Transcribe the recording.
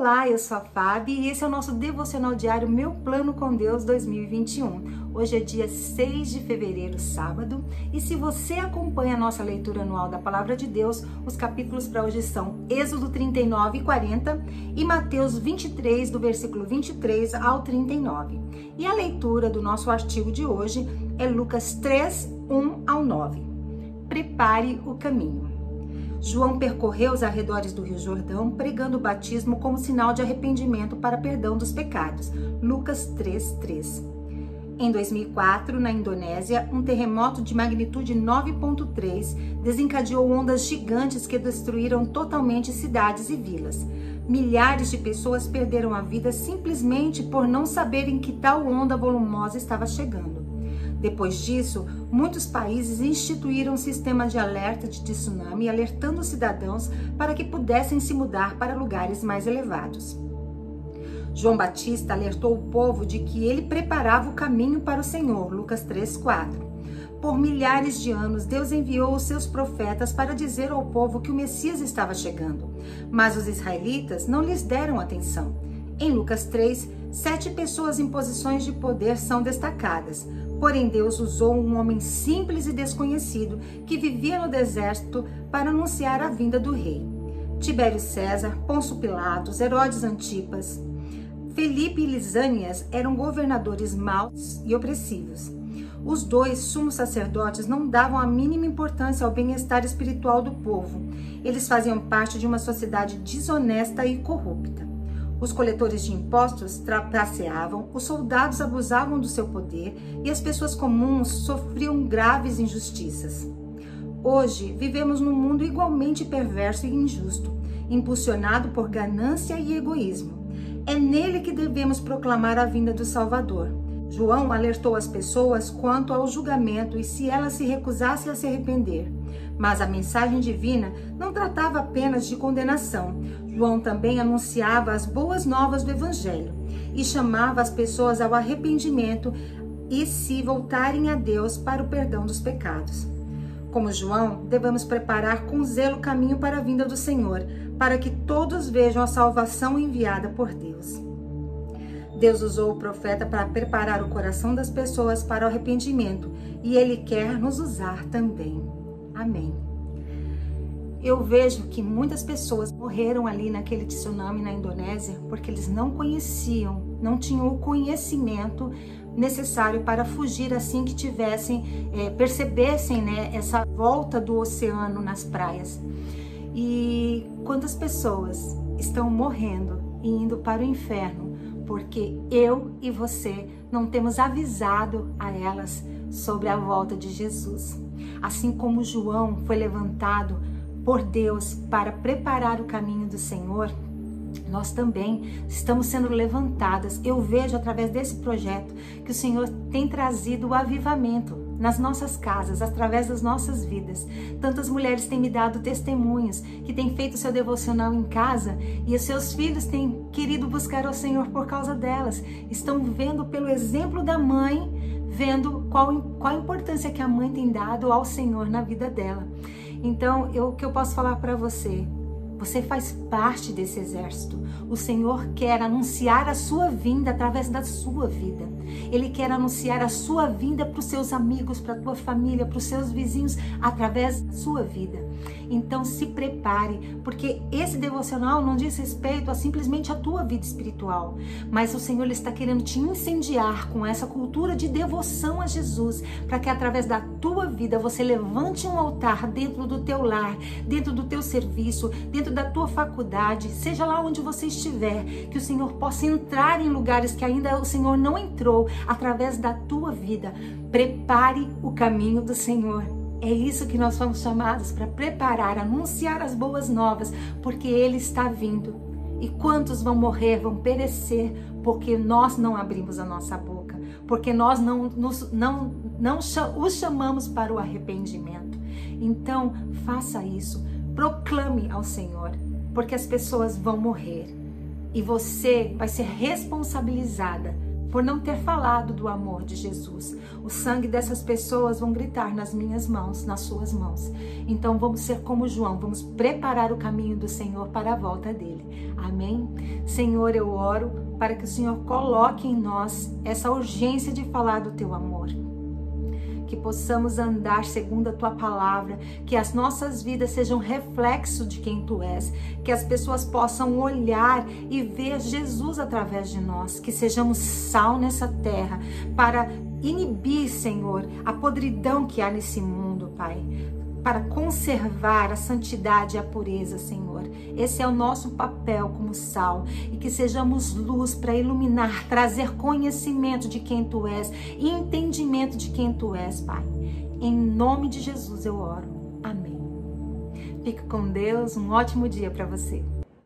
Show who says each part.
Speaker 1: Olá, eu sou a Fábio e esse é o nosso devocional diário Meu Plano com Deus 2021. Hoje é dia 6 de fevereiro, sábado, e se você acompanha a nossa leitura anual da Palavra de Deus, os capítulos para hoje são Êxodo 39 e 40 e Mateus 23, do versículo 23 ao 39. E a leitura do nosso artigo de hoje é Lucas 3, 1 ao 9. Prepare o caminho. João percorreu os arredores do Rio Jordão, pregando o batismo como sinal de arrependimento para perdão dos pecados. Lucas 3:3. Em 2004, na Indonésia, um terremoto de magnitude 9.3 desencadeou ondas gigantes que destruíram totalmente cidades e vilas. Milhares de pessoas perderam a vida simplesmente por não saberem que tal onda volumosa estava chegando. Depois disso, muitos países instituíram um sistema de alerta de tsunami, alertando os cidadãos para que pudessem se mudar para lugares mais elevados. João Batista alertou o povo de que ele preparava o caminho para o Senhor, Lucas 3:4. Por milhares de anos, Deus enviou os seus profetas para dizer ao povo que o Messias estava chegando, mas os israelitas não lhes deram atenção. Em Lucas 3, sete pessoas em posições de poder são destacadas. Porém, Deus usou um homem simples e desconhecido que vivia no deserto para anunciar a vinda do rei. Tibério César, Pôncio Pilatos, Herodes Antipas, Felipe e Lisânias eram governadores maus e opressivos. Os dois sumos sacerdotes não davam a mínima importância ao bem-estar espiritual do povo. Eles faziam parte de uma sociedade desonesta e corrupta. Os coletores de impostos trapaceavam, os soldados abusavam do seu poder e as pessoas comuns sofriam graves injustiças. Hoje vivemos num mundo igualmente perverso e injusto, impulsionado por ganância e egoísmo. É nele que devemos proclamar a vinda do Salvador. João alertou as pessoas quanto ao julgamento e se elas se recusassem a se arrepender. Mas a mensagem divina não tratava apenas de condenação. João também anunciava as boas novas do Evangelho e chamava as pessoas ao arrependimento e se voltarem a Deus para o perdão dos pecados. Como João, devemos preparar com zelo o caminho para a vinda do Senhor, para que todos vejam a salvação enviada por Deus. Deus usou o profeta para preparar o coração das pessoas para o arrependimento e ele quer nos usar também. Amém. Eu vejo que muitas pessoas morreram ali naquele tsunami na Indonésia porque eles não conheciam, não tinham o conhecimento necessário para fugir assim que tivessem, é, percebessem né, essa volta do oceano nas praias. E quantas pessoas estão morrendo e indo para o inferno porque eu e você não temos avisado a elas sobre a volta de Jesus. Assim como João foi levantado por Deus para preparar o caminho do Senhor, nós também estamos sendo levantadas. Eu vejo através desse projeto que o Senhor tem trazido o avivamento nas nossas casas, através das nossas vidas. Tantas mulheres têm me dado testemunhos que têm feito seu devocional em casa e os seus filhos têm querido buscar ao Senhor por causa delas. Estão vendo pelo exemplo da mãe, vendo qual, qual a importância que a mãe tem dado ao Senhor na vida dela. Então, eu, o que eu posso falar para você? Você faz parte desse exército. O Senhor quer anunciar a sua vinda através da sua vida. Ele quer anunciar a sua vinda para os seus amigos, para a tua família, para os seus vizinhos, através da sua vida. Então se prepare, porque esse devocional não diz respeito a simplesmente a tua vida espiritual, mas o Senhor está querendo te incendiar com essa cultura de devoção a Jesus, para que através da tua vida você levante um altar dentro do teu lar, dentro do teu serviço, dentro da tua faculdade, seja lá onde você estiver, que o Senhor possa entrar em lugares que ainda o Senhor não entrou através da tua vida. Prepare o caminho do Senhor. É isso que nós fomos chamados para preparar, anunciar as boas novas, porque Ele está vindo. E quantos vão morrer, vão perecer, porque nós não abrimos a nossa boca, porque nós não, nos, não, não os chamamos para o arrependimento. Então, faça isso, proclame ao Senhor, porque as pessoas vão morrer e você vai ser responsabilizada por não ter falado do amor de Jesus. O sangue dessas pessoas vão gritar nas minhas mãos, nas suas mãos. Então vamos ser como João, vamos preparar o caminho do Senhor para a volta dele. Amém? Senhor, eu oro para que o Senhor coloque em nós essa urgência de falar do teu amor que possamos andar segundo a tua palavra, que as nossas vidas sejam reflexo de quem tu és, que as pessoas possam olhar e ver Jesus através de nós, que sejamos sal nessa terra para inibir, Senhor, a podridão que há nesse mundo, Pai para conservar a santidade e a pureza, Senhor. Esse é o nosso papel como sal e que sejamos luz para iluminar, trazer conhecimento de quem tu és e entendimento de quem tu és, Pai. Em nome de Jesus eu oro. Amém. Fique com Deus, um ótimo dia para você.